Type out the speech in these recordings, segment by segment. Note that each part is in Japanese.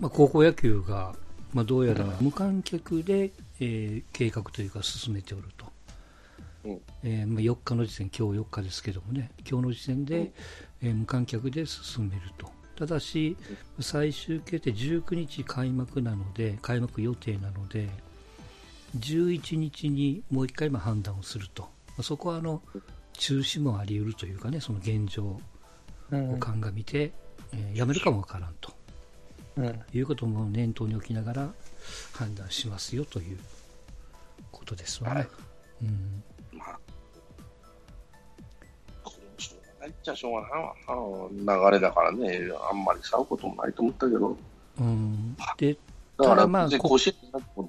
まあ、高校野球が、まあ、どうやら無観客で、えー、計画というか進めておると。うんえーまあ、4日の時点、今日4日ですけどもね、今日の時点で、うん、えー、無観客で進めると。ただし、最終決定19日開幕なので、開幕予定なので、11日にもう1回判断をすると。そこはあの中止もあり得るというかね、その現状を鑑みて、うん、えー、やめるかもわからんと、うん、いうことも念頭に置きながら判断しますよということですわね。はい、うんまあないっちゃしょうがないわ流れだからね、あんまり騒ぐこともないと思ったけど。うん、でだから、まあ、甲子園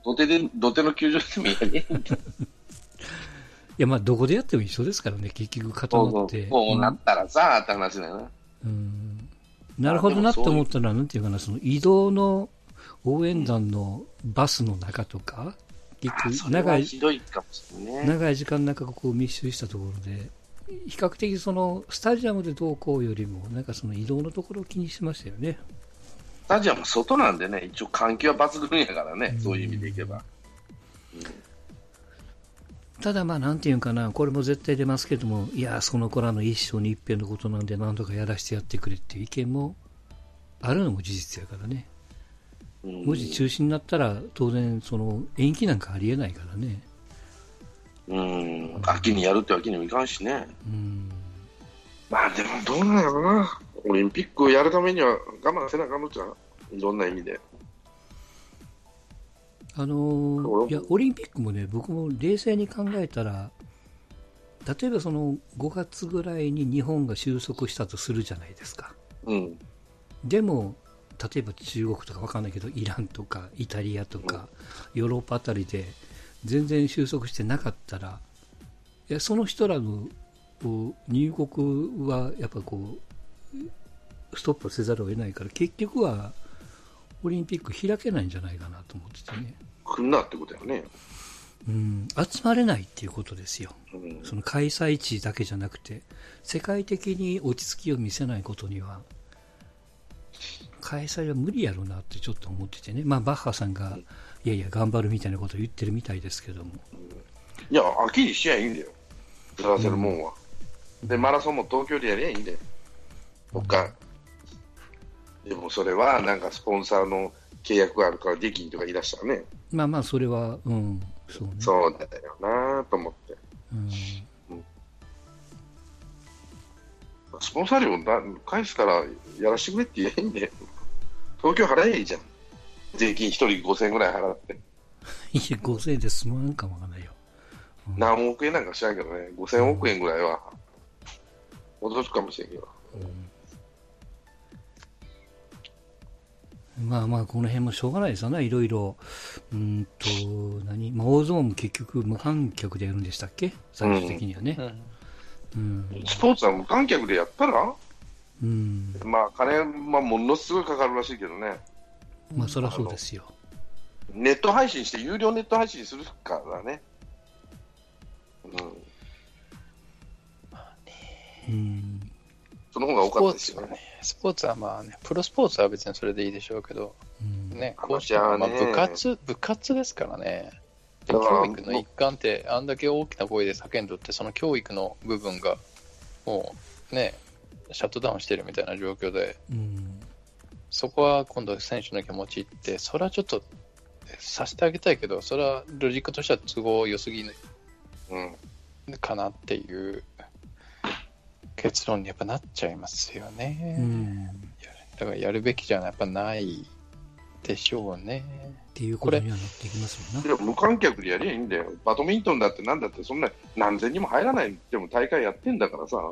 土手で、土手の球場でもいいね。いや、まあ、どこでやっても一緒ですからね、結局固まって。そうなったらさ、って話だよな。うん。なるほどなって思ったのは、なんていうかな、その移動の応援団のバスの中とか、結構長い、長い時間の中、こう密集したところで、比較的そのスタジアムでどうこうよりも、なんかその移動のところを気にしましたよね。スタジアム外なんでね、一応環境は抜群やからね、そういう意味でいけば。うんただまあなんていうかな、これも絶対出ますけども、いや、その子らの一生に一遍のことなんで何とかやらせてやってくれっていう意見もあるのも事実やからね。もし中止になったら当然その延期なんかありえないからね。うん、秋にやるってわけにもいかんしね。うん。まあでもどうなんやろな。オリンピックやるためには我慢せなあかんのちゃう？いろんな意味で。あのいやオリンピックもね僕も冷静に考えたら例えばその5月ぐらいに日本が収束したとするじゃないですか、うん、でも例えば中国とか分かんないけどイランとかイタリアとか、ヨーロッパあたりで全然収束してなかったらいやその人らの入国はやっぱこうストップせざるを得ないから結局はオリンピック開けないんじゃないかなと思っててね。来んなってことやね。うん、集まれないっていうことですよ、うん、その開催地だけじゃなくて、世界的に落ち着きを見せないことには、開催は無理やろうなってちょっと思っててね、まあ、バッハさんが、いやいや、頑張るみたいなことを言ってるみたいですけども。いや、秋にしちゃいいんだよ、やらせるもんは。うん、で、マラソンも東京でやりゃいいんだよ、他、でもそれはなんかスポンサーの契約があるからできんとか言い出したらね。まあまあ、それは、うん、そうね。そうだよなと思って。うんスポンサー料返すからやらしてくれって言えんで、東京払えばいいじゃん。税金1人5000円ぐらい払って。いや、5000円で済まんかもわかんないよ。うん、何億円なんか知らんけどね、5000億円ぐらいは戻すかもしれんけど。うんまあまあ、この辺もしょうがないですよね、いろいろ。うんと、何、まあ、大相撲も結局無観客でやるんでしたっけ？最終的にはね。うん、うん、スポーツは無観客でやったら？うん。まあ、金、まあ、ものすごいかかるらしいけどね。まあ、そりゃそうですよ。ネット配信して、有料ネット配信するからね。うん。まあね。うん。その方が多かったですよね。スポーツはまあね、プロスポーツは別にそれでいいでしょうけど、うん、ね、こうした、まあ、部活、部活ですからね。教育の一環って、あんだけ大きな声で叫んどって、その教育の部分が、もうね、シャットダウンしてるみたいな状況で、うん、そこは今度選手の気持ちって、それはちょっとさせてあげたいけど、それはロジックとしては都合良すぎ、うん、かなっていう結論にやっぱなっちゃいますよね。うん、だからやるべきじゃやっぱないでしょうね。っていうことにはなってきますもんね。無観客でやりゃいいんだよ。バドミントンだってなんだってそんな何千人も入らないでも大会やってんだからさ。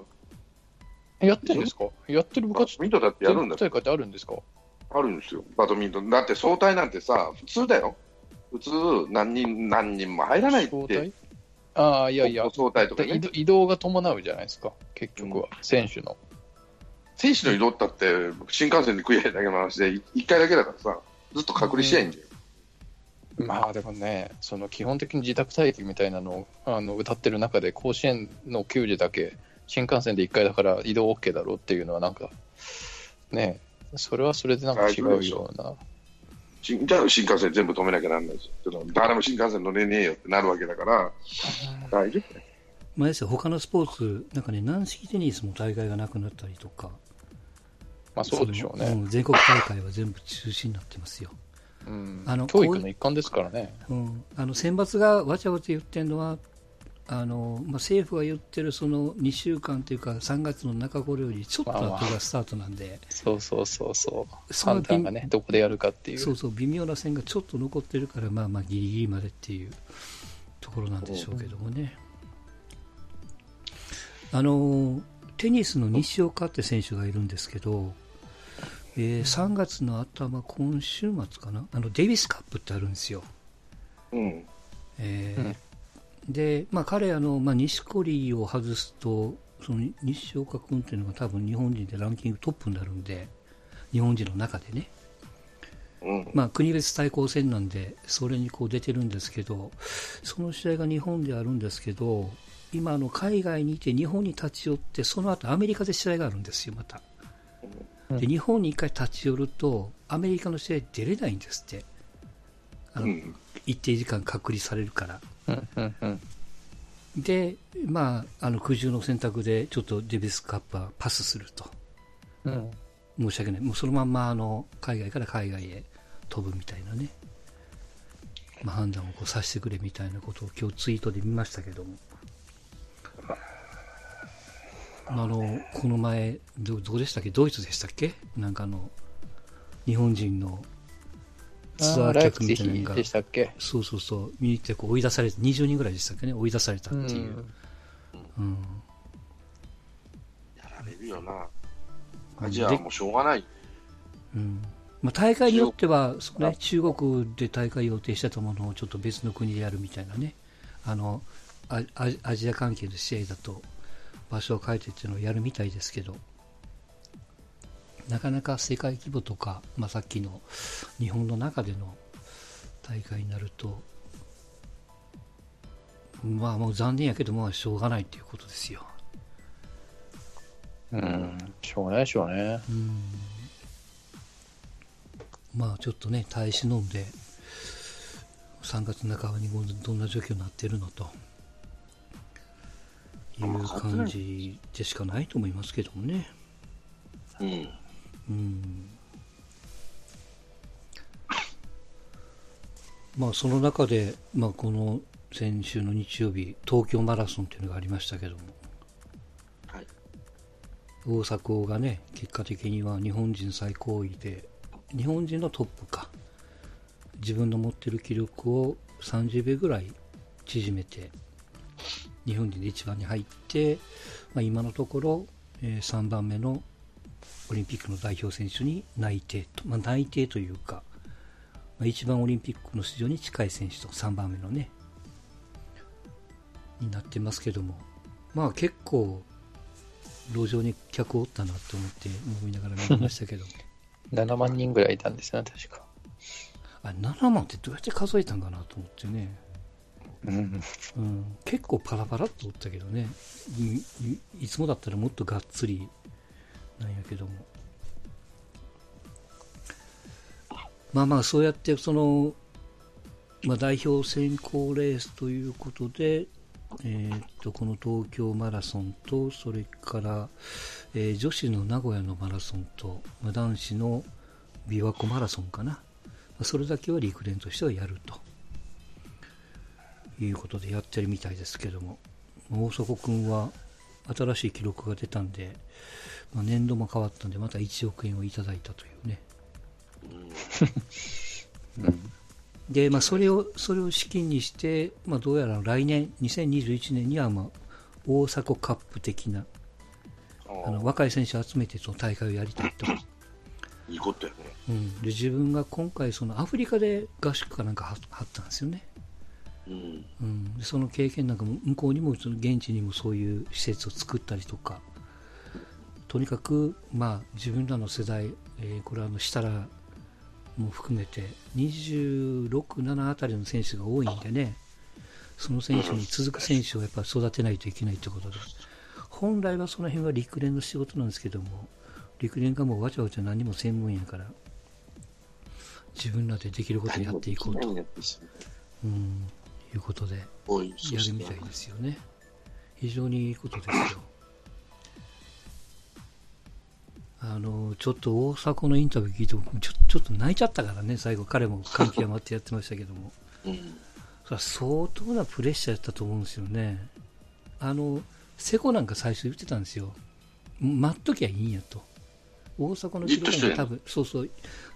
やってるんですか？やってる部活バドミントンだってやるんだ大会ってあるんですか？あるんですよ、バドミントン。だって総体なんてさ、普通だよ。普通何人、何人も入らないって。ああ、いやいや、総体とか、ね、移動が伴うじゃないですか、結局は、うん、選手の。選手の移動ったって、新幹線で食い合いだけの話で、1回だけだからさ、ずっと隔離しないんだよ。うん、まあでもね、その基本的に自宅待機みたいなのをあの歌ってる中で、甲子園の球児だけ、新幹線で1回だから移動 OK だろうっていうのは、なんか、ね、それはそれでなんか違うような。新じゃあ新幹線全部止めなきゃなんないし、誰も新幹線乗れねえよってなるわけだから、大丈夫ね。まあ、ですよ他のスポーツ、なんかね、軟式テニスも大会がなくなったりとか、まあそうでしょうね。うん、全国大会は全部中止になってますよ。うん、あの教育の一環ですからね。うん、あの選抜がわちゃわちゃ言ってるのは、あのまあ、政府が言ってるその2週間というか3月の中頃よりちょっと後がスタートなんで、そうそうそうそう。判断がねどこでやるかっていう。そうそう微妙な線がちょっと残ってるからまあまあギリギリまでっていうところなんでしょうけどもね、あのテニスの西岡って選手がいるんですけど、えー、3月の頭今週末かな？あのデイビスカップってあるんですよ、うん。えー、うんで、まあ、彼あの、まあ、錦織を外すとその西岡君っていうのが多分日本人でランキングトップになるんで日本人の中でね、うん、まあ、国別対抗戦なんでそれにこう出てるんですけどその試合が日本であるんですけど今の海外にいて日本に立ち寄ってその後アメリカで試合があるんですよまた、で日本に1回立ち寄るとアメリカの試合出れないんですって。あの、うん、一定時間隔離されるから。で、まあ、あの空中の選択でちょっとデビスカップはパスすると、うん、申し訳ない、もうそのままあの海外から海外へ飛ぶみたいなね、まあ、判断をこうさせてくれみたいなことを今日ツイートで見ましたけども、あのこの前ど、どうでしたっけ、ドイツでしたっけ、なんかあの日本人のツアー客みたいなのが、そうそうそう、見に行ってこう追い出されて、20人ぐらいでしたっけね、追い出されたっていう。うん。やられるよな。アジアはもうしょうがない。うん。まあ、大会によっては、ね、中国で大会予定してたものをちょっと別の国でやるみたいなね、あの、アアジア関係の試合だと場所を変えてっていうのをやるみたいですけど、なかなか世界規模とか、まあ、さっきの日本の中での大会になると、まあもう残念やけど、まあしょうがないっていうことですよ。うん、しょうがないでしょうね。うん。まあちょっとね、耐え忍んで、3月半ばにどんな状況になってるのと。いう感じでしかないと思いますけどもね。うん。うん。まあその中で、まあ、この先週の日曜日東京マラソンというのがありましたけども、はい、大迫がね結果的には日本人最高位で日本人のトップか。自分の持ってる記録を30秒ぐらい縮めて日本人で一番に入って、まあ、今のところ、えー、3番目のオリンピックの代表選手に内定と、まあ、内定というか、まあ、一番オリンピックの出場に近い選手と3番目のね、になってますけども、まあ結構、路上に客おったなと思って思いながら見ましたけども。7万人ぐらいいたんですよね、確か。あ7万ってどうやって数えたんかなと思ってね。うん、うん、結構パラパラっとおったけどねいいつもだったらもっとがっつりなんやけども。まあまあそうやってその、まあ、代表選考レースということで、えー、っとこの東京マラソンとそれから、えー、女子の名古屋のマラソンと、まあ、男子の琵琶湖マラソンかな、まあ、それだけは陸連としてはやると。いうことでやってるみたいですけども。大迫君は新しい記録が出たんで、まあ、年度も変わったんで、また1億円をいただいたというね。うん、で、まあ、それを、それを資金にして、まあ、どうやら来年、2021年には、まあ、大迫カップ的な、あの若い選手を集めてその大会をやりたいと。いいことやね。うん、で自分が今回、そのアフリカで合宿かなんか張ったんですよね。うん、うん、その経験なんかも向こうにもその現地にもそういう施設を作ったりとかとにかく、まあ、自分らの世代、えー、これはあの設楽も含めて26、7あたりの選手が多いんでねその選手に続く選手をやっぱ育てないといけないということで本来はその辺は陸連の仕事なんですけども陸連がもうわちゃわちゃ何も専門やから自分らでできることをやっていこうと、うん、いうことでやるみたいですよね。非常にいいことですよ。あのちょっと大迫のインタビュー聞いてもちょちょっと泣いちゃったからね、最後、彼も感極まってやってましたけども、うん、それは相当なプレッシャーやったと思うんですよね、あの瀬古なんか最初言ってたんですよ、待っときゃいいんやと、大阪の記録も多分、そうそう、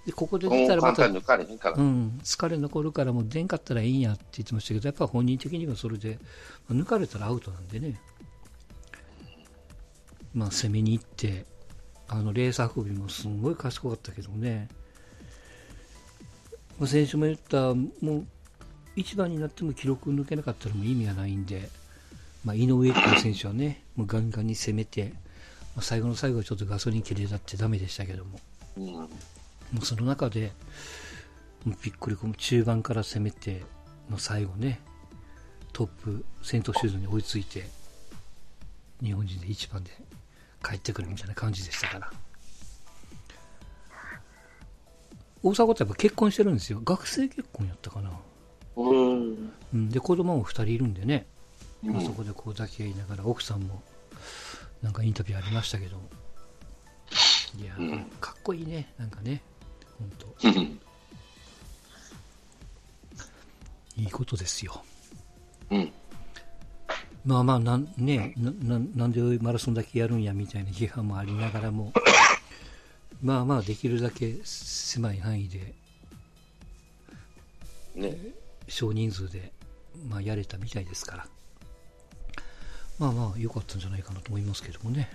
でここで出たらまた、うん、疲れ残るからもう出んかったらいいんやって言ってましたけど、やっぱ本人的にはそれで、抜かれたらアウトなんでね、まあ、攻めに行って、あのレース運びもすごい賢かったけどね、まあ、先週も言った、もう一番になっても記録抜けなかったらもう意味がないんで、まあ、井上っていう選手はね、もうガンガンに攻めて、まあ、最後の最後はちょっとガソリン切れだってダメでしたけども、うん、もうその中で、もうびっくり、この中盤から攻めて、の最後ね、トップ、先頭シューズに追いついて、日本人で一番で帰ってくるみたいな感じでしたから。大阪ってやっぱ結婚してるんですよ。学生結婚やったかな。うん。で、子供も2人いるんでね。うん、そこでこう抱き合いながら、奥さんも、なんかインタビューありましたけど。いや、うん、かっこいいね。なんかね。本当。いいことですよ。うん。まあまあなんねななんでマラソンだけやるんやみたいな批判もありながらも まあまあできるだけ狭い範囲で、ね、少人数で、まあ、やれたみたいですから。まあまあ良かったんじゃないかなと思いますけどもね。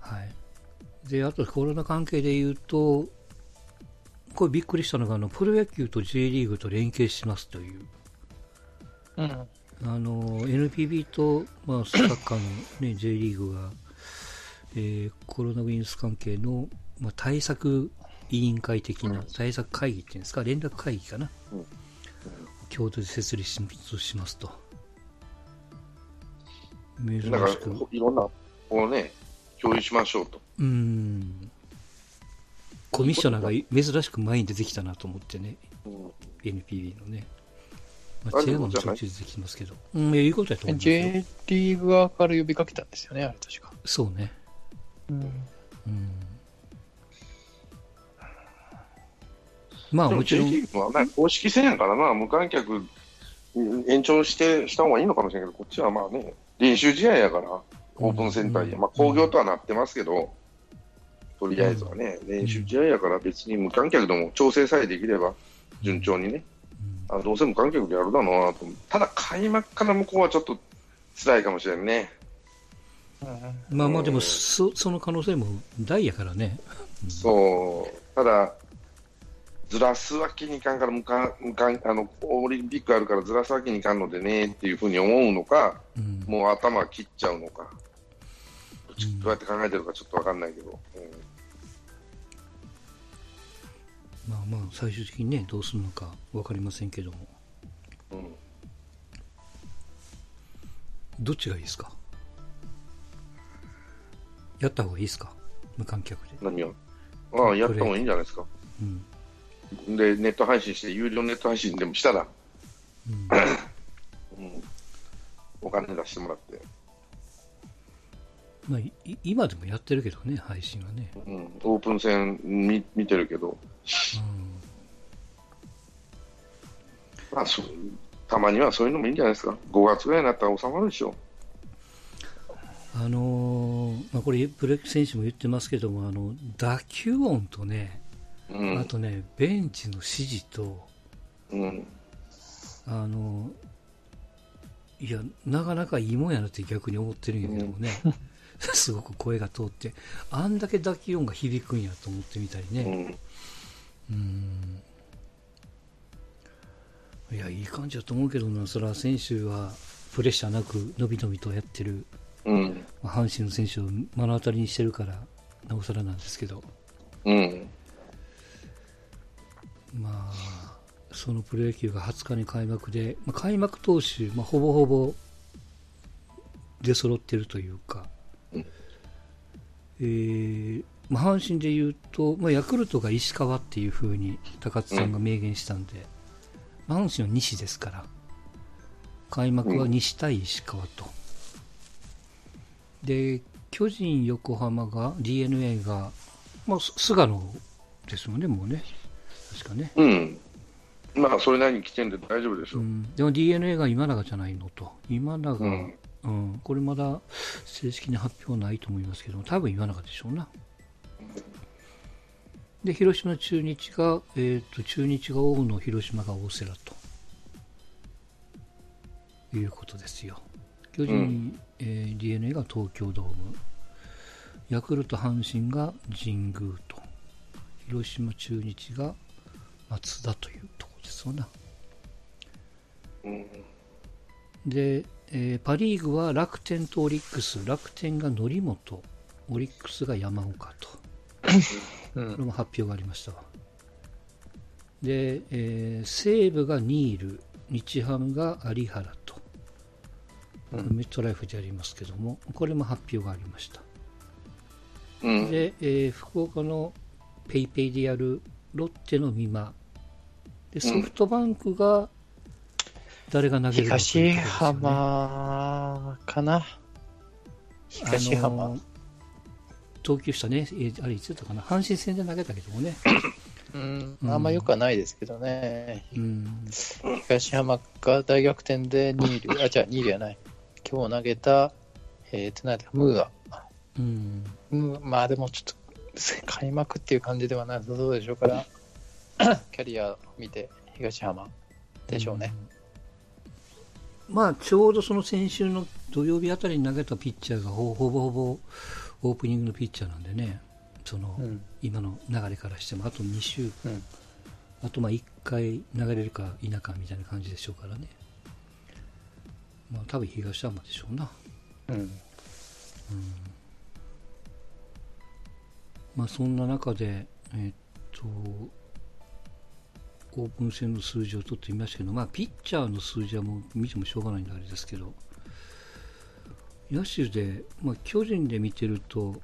はい。であとコロナ関係で言うとこれびっくりしたのが、あの、プロ野球と J リーグと連携しますという。うん。あの、NPB と、まあ、サッカーのね、J リーグが、えー、コロナウイルス関係の、まあ、対策委員会的な、対策会議っていうんですか、連絡会議かな。うん。共同で設立しますと。珍しく。いろんな、こうね、共有しましょうと。うん。コミッショナーが珍しく前に出てきたなと思ってね、うん、NPB のね。まあ、チェアマンもちょいちょい出てきますけど。うん、いいことやと思います J リーグ側から呼びかけたんですよね、あれ確か。そうね。うん。うん、まあもちろん。J リーグは、ね、公式戦やからな、無観客延長してした方がいいのかもしれないけど、こっちはまあね、練習試合やから、オープンセンターや、まあ工業とはなってますけど、とりあえずはね、練習試合やから別に無観客でも調整さえできれば、順調にね、あどうせ無観客でやるだろうなと、ただ開幕から向こうはちょっと辛いかもしれんね。まあまあでもそ、その可能性も大やからね。そう、ただ、ずらすわけにいかんから無観無観あの、オリンピックあるからずらすわけにいかんのでねっていうふうに思うのか、うん、もう頭切っちゃうのか、どうやって考えてるかちょっと分かんないけど。うんまあまあ最終的にねどうするのか分かりませんけども、うん、どっちがいいですか？やった方がいいですか？無観客で。何を？ああやった方がいいんじゃないですか、うん、でネット配信して有料ネット配信でもしたら、うん。うん、お金出してもらってまあ、今でもやってるけどね、配信はね。うん、オープン戦見見てるけど、うん、まあそ、たまにはそういうのもいいんじゃないですか、5月ぐらいになったら収まるでしょ。う。あのー、まあ、これ、プロ野球選手も言ってますけども、あの打球音とね、うん、あとね、ベンチの指示と、うん、あのいや、なかなかいいもんやなって逆に思ってるんやけどもね、すごく声が通って、あんだけ打球音が響くんやと思ってみたりね。うん。いや、いい感じだと思うけどな、それは選手はプレッシャーなく、のびのびとやってる、うん、まあ、阪神の選手を目の当たりにしてるから、なおさらなんですけど。うん。まあ、そのプロ野球が20日に開幕で、まあ、開幕投手、まあ、ほぼほぼ出揃ってるというか、えー、まあ、阪神でいうと、まあ、ヤクルトが石川っていうふうに高津さんが明言したんで、うん、阪神は西ですから開幕は西対石川と、うん、で巨人、横浜が d n a が、まあ、菅野ですもんね、もうね、確かね。うん。まあ、それなりに来てんで大丈夫でしょう、うん、でも d n a が今永じゃないのと、今永、うん、うん、これまだ正式に発表ないと思いますけど、多分今永でしょうな。で、広島中日が、えっ、ー、と、中日が大野、広島が大瀬良ということですよ。巨人、うん、えー、d n a が東京ドーム、ヤクルト、阪神が神宮と、広島中日が松田というところですわな。うん、で、えー、パ・リーグは楽天とオリックス、楽天が則本、オリックスが山岡と。これも発表がありましたわ。で、えー、西武がニール、日ハムが有原と、うん、メットライフでありますけども、これも発表がありました。うん、で、えー、福岡の PayPay でやるロッテの美馬、でソフトバンクが誰が投げるか、ね、東浜かな？東浜、あのー投球したね、えあれいつだったかな、阪神戦で投げたけどもね。うん、あんまよくはないですけどね。うん、東山が大逆転で2位、あ、じゃあ2位じゃない。今日投げた、えー、ってなムーア。うん、まあでもちょっと、開幕っていう感じではなさそうでしょうから、キャリア見て、東浜でしょうね。うん、まあ、ちょうどその先週の土曜日あたりに投げたピッチャーがほぼほぼオープニングのピッチャーなんでね、その、うん、今の流れからしても、あと2週、うん、あとまあ1回流れるか否かみたいな感じでしょうからね。まあ多分東山でしょうな。うん。うん、まあそんな中で、えー、っと、オープン戦の数字を取ってみましたけど、まあ、ピッチャーの数字はもう見てもしょうがないんであれですけど、野手で、まあ、巨人で見てると、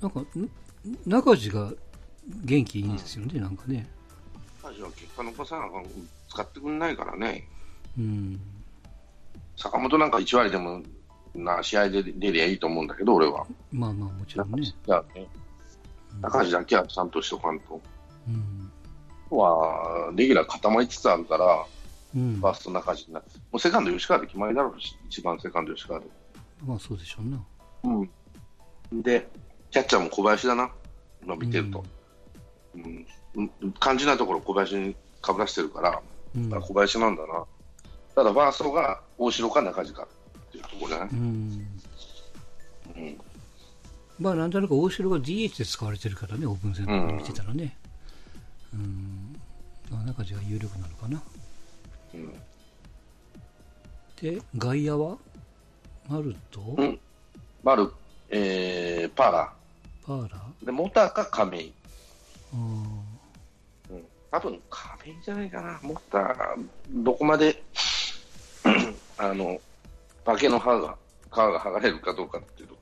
なんか、中地が元気いいんですよね、うん、なんかね。中地は結果残さなか使ってくんないからね。うん。坂本なんか1割でもな試合で出りゃいいと思うんだけど、俺は。まあまあ、もちろんね。ね中地だけはちゃんとしとかんと。うん。は、レギュラー固まりつつあるから、うん、ファースト中地になって、もうセカンド吉川で決まりだろうし、一番セカンド吉川で。まあそうでしょうな。うん。で、キャッチャーも小林だな、今見てると。うん、うん、感じないところ小林にかぶらしてるから、うん、小林なんだな。ただ、ファーストが大城か中地かっていうところじゃない？うん。うん。まあ、なんとなく大城が DH で使われてるからね、オープン戦見てたらね。うん。うん、まあ、中地が有力なのかな。うん。で、外野は丸と、うん、丸、えー、パーラー。パーラーで、モタか亀井。うん。多分亀井じゃないかな。モター、どこまであの、化けの歯が、皮が剥がれるかどうかっていうと。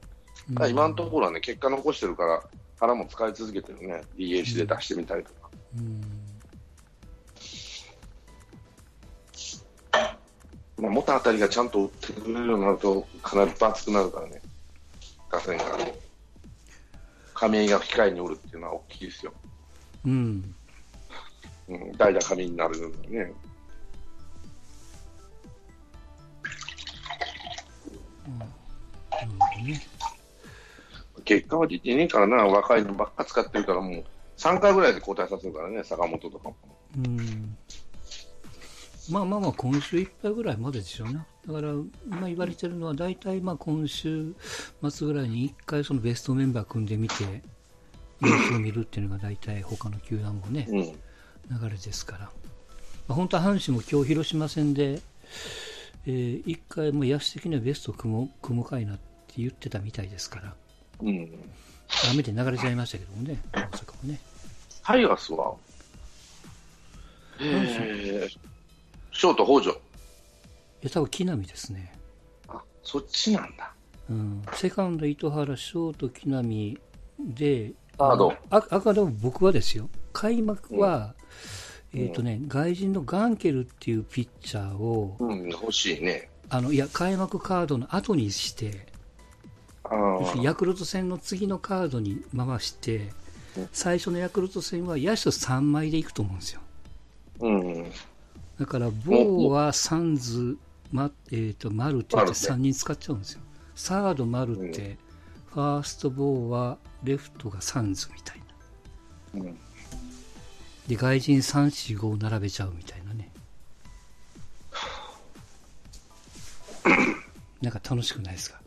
うん、今のところはね、結果残してるから、腹も使い続けてるね。DH で出してみたりとか。うんまあ、元あたりがちゃんと打ってくれるようになると、かなり分厚くなるからね、打線が。亀井が控えにおるっていうのは大きいですよ。うん。うん、代打亀井になるのにね。うん、結果は出てねえからな、若いのばっか使ってるから、もう3回ぐらいで交代させるからね、坂本とかも。うんまあまあまあ、今週いっぱいぐらいまででしょうね。だから、今言われてるのは、大体まあ今週末ぐらいに1回そのベストメンバー組んでみて、様子を見るっていうのが大体他の球団もね、うん、流れですから。まあ、本当は阪神も今日広島戦で、えー、1回も野手的にはベスト組む組むかいなって言ってたみたいですから。うん。雨で流れちゃいましたけどもね、大阪もね。タイガースは？えーショート北条。いや、多分木浪ですね。あ、そっちなんだ。うん。セカンド糸原、ショート木浪、で、カードああくまでも僕はですよ、開幕は、うん、えっ、ー、とね、外人のガンケルっていうピッチャーを、うん、欲しいね。あの、いや、開幕カードの後にして、ヤクルト戦の次のカードに回して、最初のヤクルト戦は野手3枚でいくと思うんですよ。うん、だから、ボーはサンズ、まえーと、マルテって3人使っちゃうんですよ。サードマルテ、ファーストボーはレフトがサンズみたいな。うん、で、外人3、4、5を並べちゃうみたいなね。なんか楽しくないですか？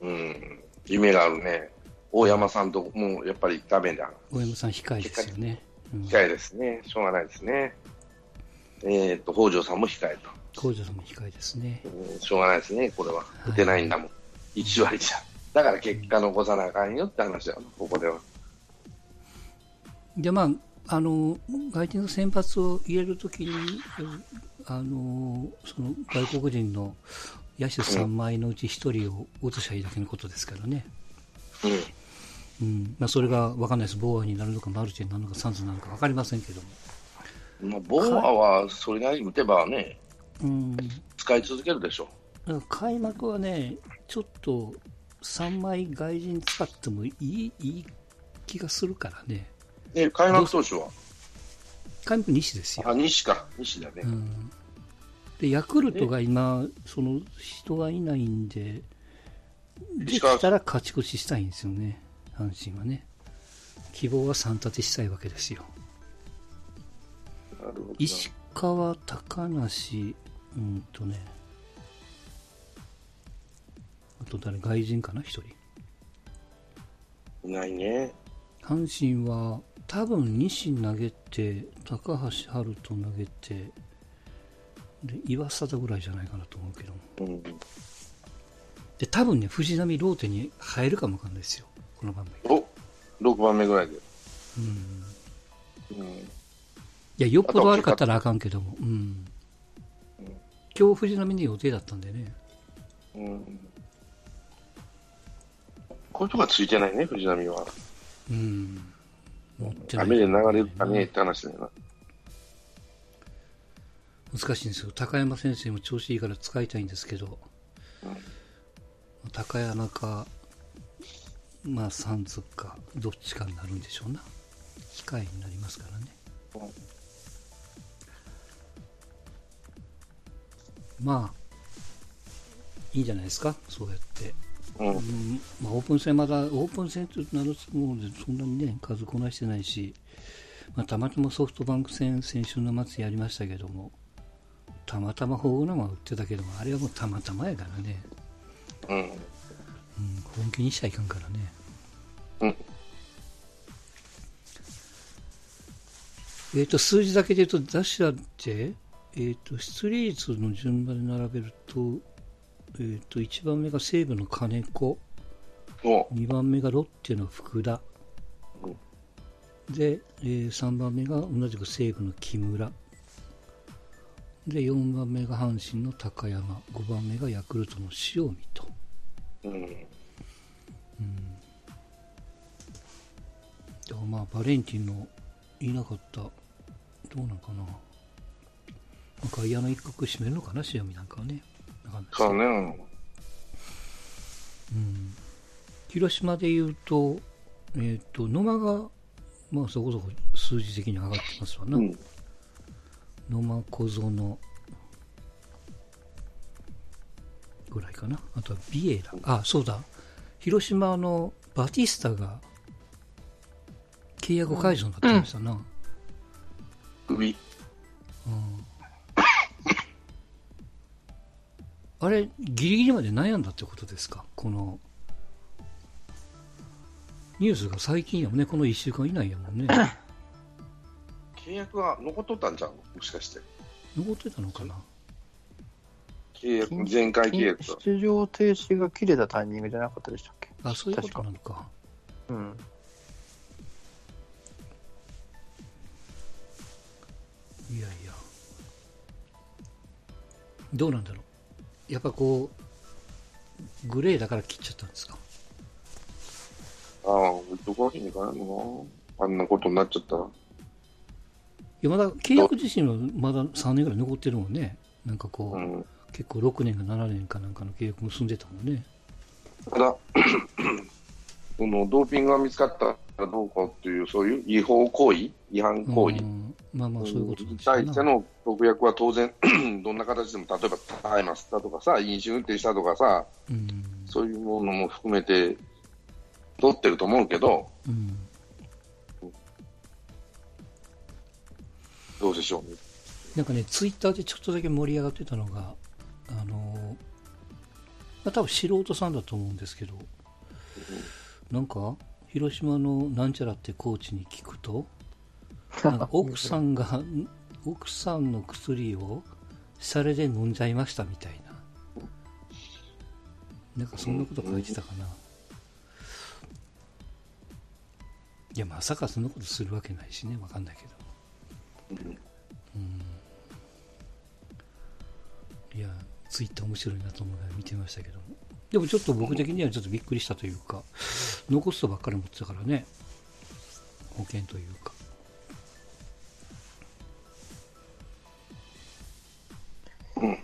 うん、夢があるね。大山さんともうやっぱりダメだ。大山さん控えですよね。控えですね。しょうがないですね。えっ、ー、と、北条さんも控えと。北条さんも控えですね。うん、しょうがないですね、これは。打てないんだもん。はい、1割じゃ。だから結果残さなあかんよって話だよ、ここでは。で、まあ、あの、外人の先発を入れるときに、あの、その外国人の野手3枚のうち1人を落としゃいいだけのことですからね。うん。うんまあ、それが分かんないです。ボーアになるのか、マルチになるのか、サンズなのか分かりませんけども。まあ、ボーアはそれなりに打てばね、うん、使い続けるでしょう。開幕はね、ちょっと3枚外人使ってもいいいい気がするからね。え、開幕投手は？開幕西ですよ。あ、西か。西だね。うんでヤクルトが今、その人がいないんで、できたら勝ち越ししたいんですよね、阪神はね。希望は3立てしたいわけですよ。石川、高梨、うんとね、あと誰、外人かな、1人。いないね。阪神は多分西投げて、高橋遥人投げて、で岩貞ぐらいじゃないかなと思うけども、うん、で多分ね藤波ローテに入るかもわかんないですよ。この番目お6番目ぐらいで。うん、うん、いやよっぽど悪かったらあかんけども、うん、うん、今日藤波に予定だったんでね。うん。こういうとこはついてないね藤波は。うん。雨で流れるかねって話だよな難しいんですよ高山先生も調子いいから使いたいんですけど、うん、高山かまあ三ズかどっちかになるんでしょうな。控えになりますからね、うん、まあいいんじゃないですかそうやって、うん、うん、まあ、オープン戦まだオープン戦となるものでそんなにね数こなしてないし、まあ、たまたまソフトバンク戦先週の末やりましたけども。たまたまホームランは打ってたけども、あれはもうたまたまやからね。うん。うん、本気にしちゃいかんからね。うん。えっ、ー、と、数字だけで言うと、打者って、えっ、ー、と、出塁率の順番で並べると、えっ、ー、と、1番目が西武の金子、2番目がロッテの福田、で、えー、3番目が同じく西武の木村、で4番目が阪神の高山5番目がヤクルトの塩見と、うん。うん、でもまあバレンティンのいなかったどうなんかな。外野の一角締めるのかな塩見なんかはね。そうね。うん。広島でいうとえっ、ー、と野間がまあそこそこ数字的に上がってますわな、うん野間小園ぐらいかな。あとはビエラあそうだ。広島のバティスタが契約解除になってましたな、うん、うん、あれギリギリまで悩んだってことですか？このニュースが最近やもんね。この1週間以内やもんね 契約が残っとったんじゃん、もしかして。残ってたのかな？契約、前回契約出場停止が切れたタイミングじゃなかったでしたっけ？あ、そういうことなのか。うん。いやいや。どうなんだろう？やっぱこう、グレーだから切っちゃったんですか？ああ、置いとくわけにいかないのな？あんなことになっちゃったら。いや、まだ契約自身はまだ3年ぐらい残ってるもんね。なんかこう、うん、結構6年か7年かなんかの契約結んでたもんね。ただ、このドーピングが見つかったらどうかっていう、そういう違法行為、違反行為、まあまあそういうことに対しての特約は当然、どんな形でも、例えば大麻吸ったとかさ、飲酒運転したとかさ、うん、そういうものも含めて取ってると思うけど、うん、どうでしょう？ね。なんかね、ツイッターでちょっとだけ盛り上がってたのが、あのまあ、多分素人さんだと思うんですけど、なんか、広島のなんちゃらってコーチに聞くと、なんか奥さんが、奥さんの薬をシャレで飲んじゃいましたみたいな。なんかそんなこと書いてたかな。いや、まさかそんなことするわけないしね、わかんないけど。うん。いや、ツイッター面白いなと思うので見てましたけども。でもちょっと僕的にはちょっとびっくりしたというか、残すとばっかり持ってたからね、保険というか。うん。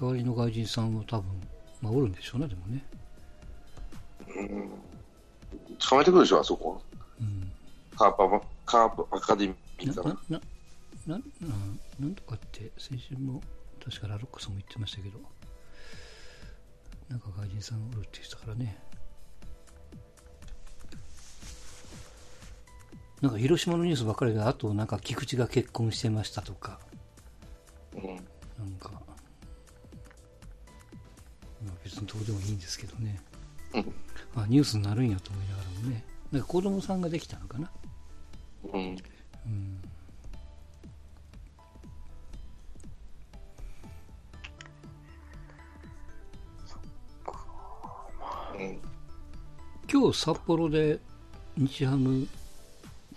代わりの外人さんは多分、まあ、おるんでしょうね、でもね。うん。捕まえてくるでしょ、あそこ。うん。カーパ、カープアカデミーから。な、な、な、なんとかって、先週も、確かラロックさんも言ってましたけど、なんか外人さんおるって言ってたからね。なんか広島のニュースばっかりが、あとなんか菊池が結婚してましたとか、うん、なんか、まあ、別にどうでもいいんですけどね、うん、あニュースになるんやと思いながらもね、なんか子供さんができたのかな。うん、うん今日札幌で日ハム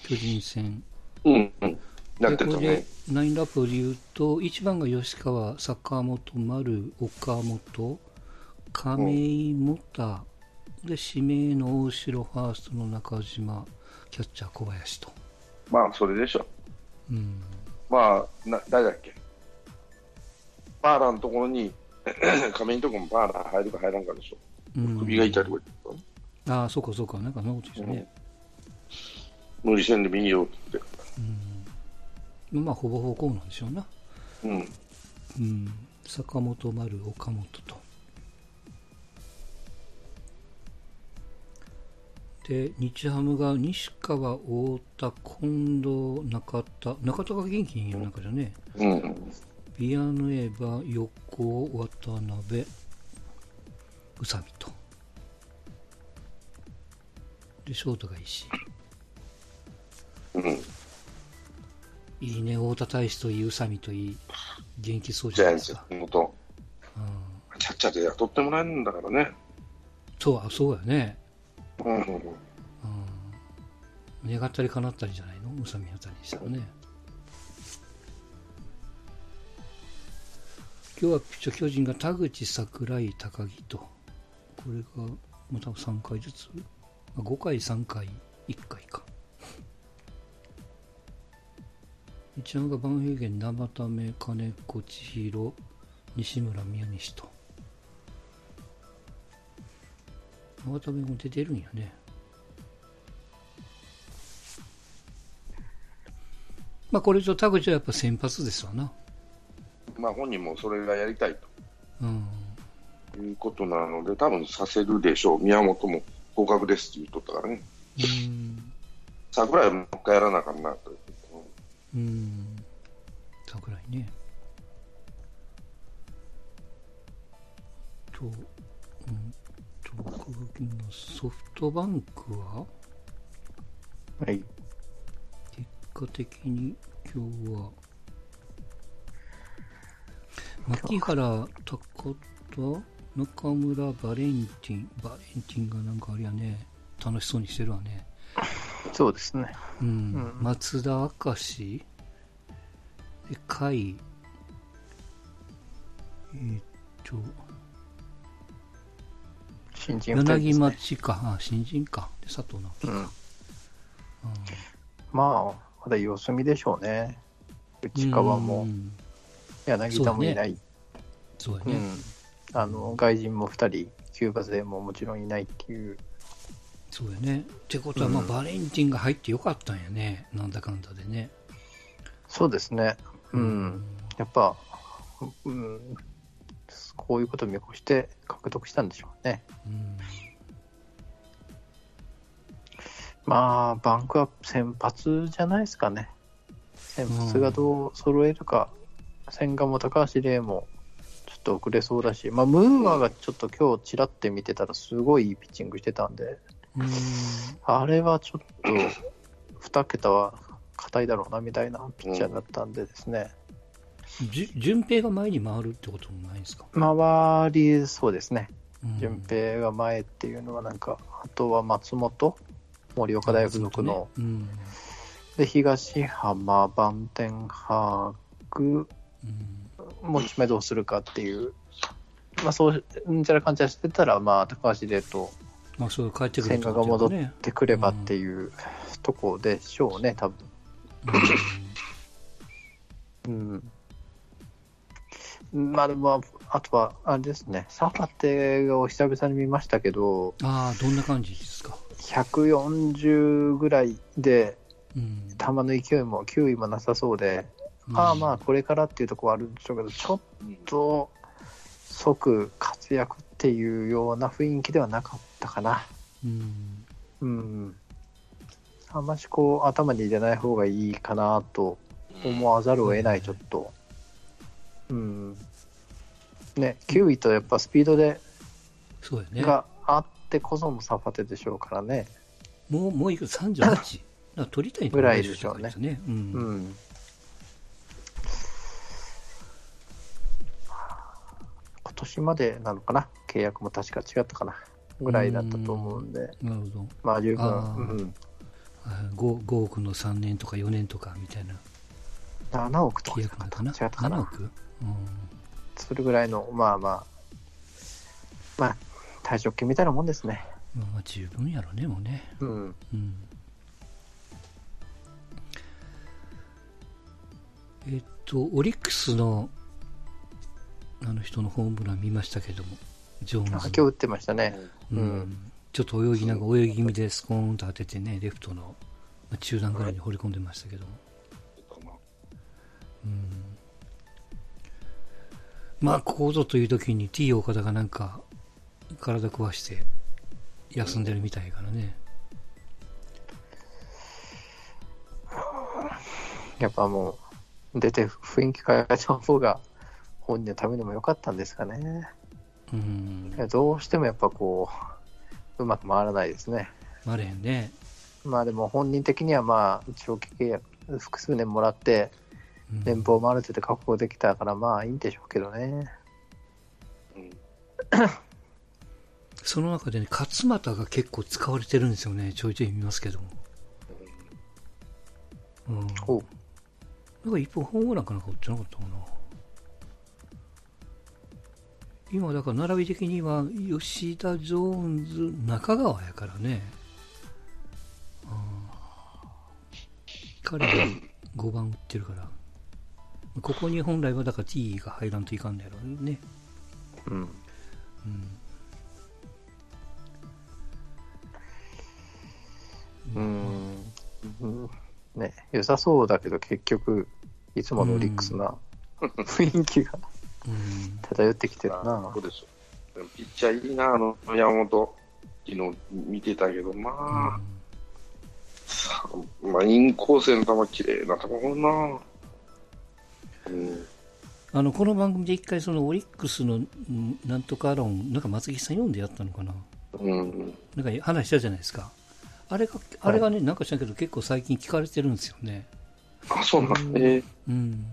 巨人戦。うんうん。なってたね。ナインラップで言うと、1番が吉川、坂本、丸、岡本、亀井、茂田、で、指名の大城、ファーストの中島、キャッチャー小林と。まあ、それでしょ。うん。まあ、な誰だっけ？パーラーのところに、亀井のところもパーラー入るか入らんかでしょ。うん、首が痛いとか言ってたああ、そうかそうか、なんかそんなことですね。無理せんでもいいよって言って。うん。まあ、ほぼほぼこうなんでしょうな。うん。うん。坂本丸、岡本と。で、日ハムが西川、太田、近藤、中田。中田が元気にいる中じゃね。うん。ビアヌエバ、横、渡辺、宇佐美と。で、ショートが石。うん。いいね、太田大使といい、宇佐美といい、元気そうじゃないですか。本うん。キャッチャーで雇ってもらえるんだからね。そう、そうやね。うん。願ったり叶ったりじゃないの？宇佐美あたりにしたらね。今日はピッチャー巨人が田口、櫻井、高木と。これが、また3回ずつ？5回、3回、1回か。一番がバンヘーゲン、生田目、金子、千尋、西村、宮西と。生田目も出てるんやね。まあこれと田口はやっぱ先発ですわな。まあ本人もそれがやりたいと。うん。いうことなので、多分させるでしょう、宮本も合格ですって言っとったからね、桜井もう一回やらなあかんなと。うん、桜井ね。と、うん、と、僕のソフトバンクは？はい。結果的に今日は、牧原高田中村バレンティン、バレンティンがなんかあれやね、楽しそうにしてるわね。そうですね。うん。うん、松田明石、え、甲斐、えー、っと、新人2人、ね、柳町か、あ新人か、佐藤直樹か。うん、うん、まあ、まだ様子見でしょうね。内川も、柳田もいない。そうやね。うん、あの外人も2人、キューバ勢ももちろんいないっていう。そうやね。ってことは、まあ、バレンティンが入ってよかったんやね、なんだかんだでね。そうですね。うん。やっぱ、うん、こういうことを見越して獲得したんでしょうね。うんまあ、バンクは先発じゃないですかね。先発がどう揃えるか、千賀も高橋礼もちょっと遅れそうだし、まあ、ムーアがちょっと今日ちらって見てたら、すごいいいピッチングしてたんで、んあれはちょっと、2桁は硬いだろうなみたいなピッチャーだったんでですね。順平が前に回るってこともないですか？回りそうですね。順平が前っていうのは、なんか、あとは松本、盛岡大付属の、ね。うん、で東浜、バンテンハーク、うん、持ち目どうするかっていう、まあ、そううんちゃらかんちゃらしてたら、まあ、高橋でと、まあ、そう帰ってくる、千賀が戻ってくればっていうとこでしょうね、多分。うん、うん、まあでも、あとは、あれですね、サファテを久々に見ましたけど、ああ、どんな感じですか？140ぐらいで、球の勢いも球威もなさそうで、うん、まあまあ、これからっていうところはあるんでしょうけど、ちょっと即活躍っていうような雰囲気ではなかったかな。うん。うん、あんましこう、頭に入れない方がいいかなと思わざるを得ない、ちょっと。うん。ね、球威とやっぱスピードで、そうやね。があってこそのサファテでしょうからね。もう、もういく 38? 取りたいぐらいでしょうね。ねうん、うん、今年までなのかな、契約も確か違ったかな、ぐらいだったと思うんで、なるほどまあ十分、うん、5, 5億の3年とか4年とかみたいな。7億とか違ったかな？違ったかな？7億、うん、それぐらいの、まあまあ、まあ、退職金みたいなもんですね。まあ、十分やろね、もうね。うん。うん、えっと、オリックスのあの人のホームラン見ましたけども、ジョーンズ。今日打ってましたね。うん。うん、ちょっと泳ぎなんか泳ぎ気味でスコーンと当ててね、レフトの中段ぐらいに放り込んでましたけども。うん。まあ、ここぞという時に T 岡田がなんか、体壊して休んでるみたいからね。やっぱもう、出て雰囲気変えた方が本人のためにも良かったんですかね。うん。どうしてもやっぱこう、うまく回らないですね。回れへんね。まあでも本人的にはまあ、長期契約複数年もらって、年俸もある程度確保できたから、まあいいんでしょうけどね。うんその中でね、勝俣が結構使われてるんですよね。ちょいちょい見ますけども。うん。なんか一本ホームランかなんか打ってなかったかな。今、だから並び的には吉田、ジョーンズ、中川やからね。彼が5番打ってるから。ここに本来はだから T が入らんといかんのやろうね。うん。うんうん、ね、良さそうだけど結局、いつものオリックスな雰囲気が漂ってきてるな。そうですピッチャーいいな、あの山本、昨日見てたけど、まあ、うん、まあ、インコースの球、綺麗な球な。うん。あのこの番組で一回そのオリックスのなんとか論なんか松木さん読んでやったのかな、うん、なんか話したじゃないですか。あれが、あれがね、なんか知らんけど、結構最近聞かれてるんですよね。あ、そうなんえうん。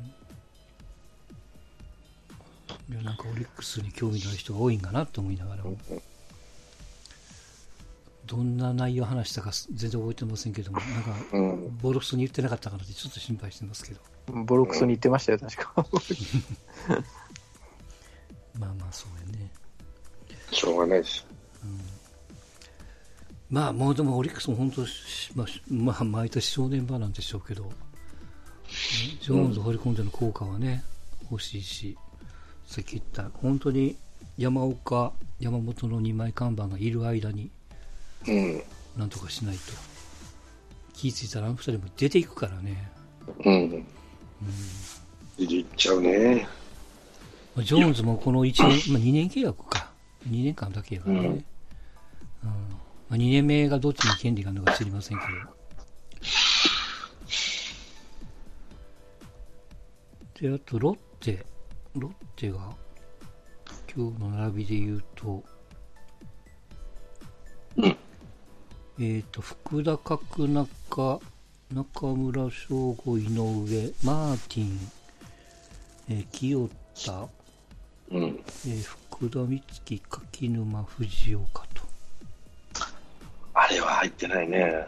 いや、なんかオリックスに興味のある人が多いんかなと思いながら。も。どんな内容話したか全然覚えてませんけども、なんか、ボロクソに言ってなかったからってちょっと心配してますけど。ボロクソに言ってましたよ、確か。まあまあ、そうやね。しょうがないです。まあ、もうでもオリックスも本当、まあ、まあ、毎年正念場なんでしょうけど、ジョーンズ放り込んでの効果はね、欲しいし、さっき言った、本当に山岡、山本の2枚看板がいる間に、なんとかしないと。気付いたらあの2人も出ていくからね。うん。うん、いっちゃうね。ジョーンズもこの1年、まあ、2年契約か。2年間だけやからね。うんまあ、2年目がどっちに権利があるのか知りませんけど。で、あと、ロッテ。ロッテが、今日の並びで言うと、うん、えっ、ー、と、福田角中、中村翔吾、井上、マーティン、えー、清田、うん、えー、福田美月、柿沼、藤岡と。あれは入ってないね。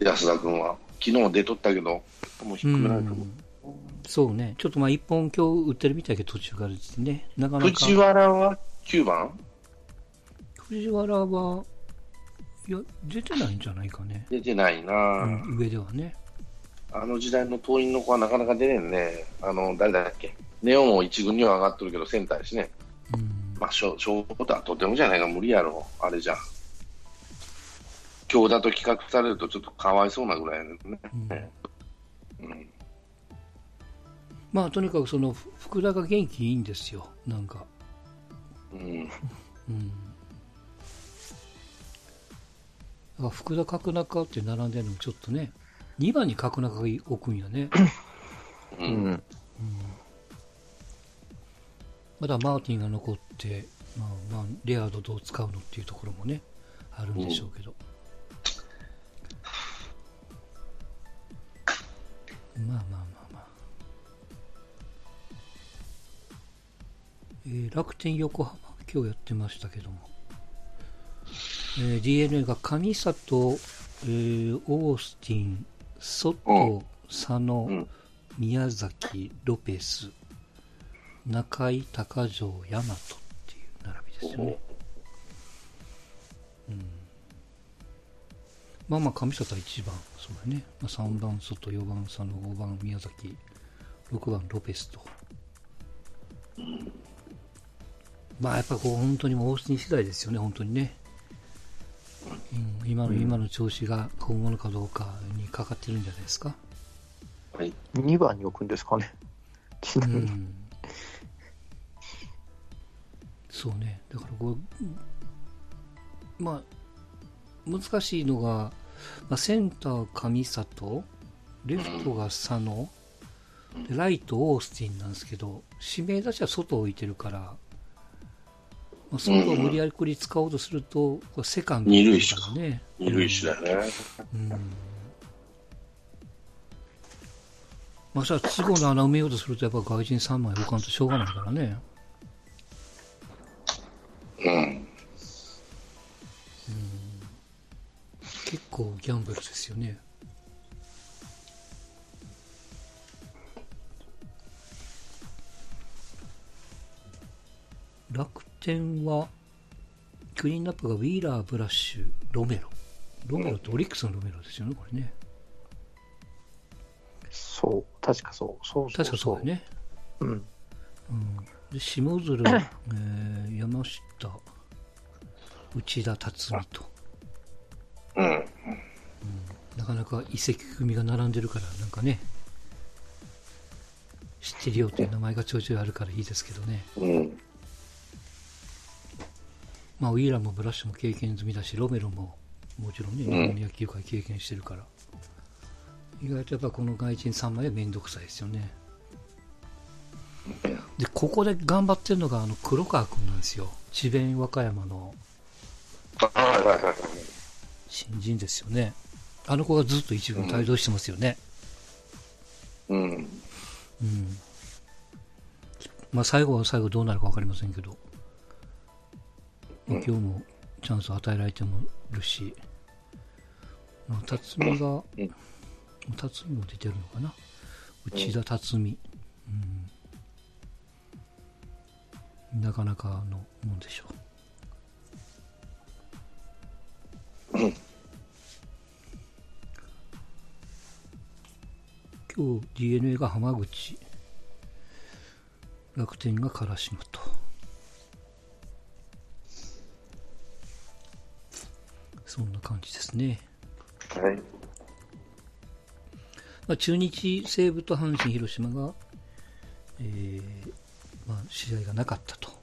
安田君は。昨日出とったけど、もう低くないかも。そうね。ちょっとまあ一本今日打ってるみたいけど途中からですね。なかなか。藤原は9番？藤原は、いや、出てないんじゃないかね。出てないな、うん、上ではね。あの時代の党員の子はなかなか出ねえね。あの、誰だっけ。ネオも一軍には上がっとるけど、センターですね。うん、まあ、ショートはとてもじゃないか、無理やろ。あれじゃん。今日だと企画されるとちょっとかわいそうなぐらいですね。うん、うんまあとにかくその福田が元気いいんですよなんかうん、うん、福田角中って並んでるのもちょっとね2番に角中が置くんやね。うん、うん、まだマーティンが残って、まあ、まあレアードどう使うのっていうところもねあるんでしょうけど、うん、まあまあ。えー、楽天横浜、今日やってましたけども、えー、DNA が上里、えー、オースティン、外、佐野、うん、宮崎、ロペス、中井、高城、大和っていう並びですよね。うん、まあまあ、上里は1番、そうだね。まあ、3番、外、4番、佐野、5番、宮崎、6番、ロペスと。まあやっぱこう本当にもうオースティン次第ですよね、本当にね。うん、今の、今の調子が今後のかどうかにかかってるんじゃないですか？はい、2番に置くんですかね、ちなみに。うん、そうね、だからこう、まあ、難しいのが、まあ、センター上里、レフトが佐野、でライトオースティンなんですけど、指名出しは外置いてるから、まあ、そこを無理やり使おうとすると、うん、セカンド、ね、二塁手二塁手だよね。うん。まあ、さ、都合の穴埋めようとすると、やっぱ外人3枚置かんとしょうがないからね。うん。うん、結構ギャンブルですよね。楽点は、クリーンナップがウィーラー、ブラッシュ、ロメロ。ロメロってオリックスのロメロですよね、これね。そう、確かそう。そうそう確かそうだね。うん。うん、で下鶴、えー、山下、内田辰巳と。うん、うん。なかなか移籍組が並んでるから、なんかね、知ってるよという名前がちょいちょいあるからいいですけどね。うん。まあ、ウィーラーもブラッシュも経験済みだし、ロメロももちろんね、日本野球界経験してるから、意外とやっぱこの外人3枚は面倒くさいですよね。で、ここで頑張ってるのがあの黒川君なんですよ。智弁和歌山の新人ですよね。あの子がずっと一軍帯同してますよね。うん。うん。まあ最後は最後どうなるか分かりませんけど。今日もチャンス与えられてもるし、まあ、辰巳が、辰巳も出てるのかな、内田辰巳、うん、なかなかのもんでしょう。今日 d n a が浜口楽天がからしと。そんな感じですね。はい。まあ、中日、西武と阪神、広島が、えーまあ、試合がなかったと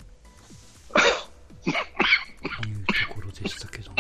いうところでしたけども、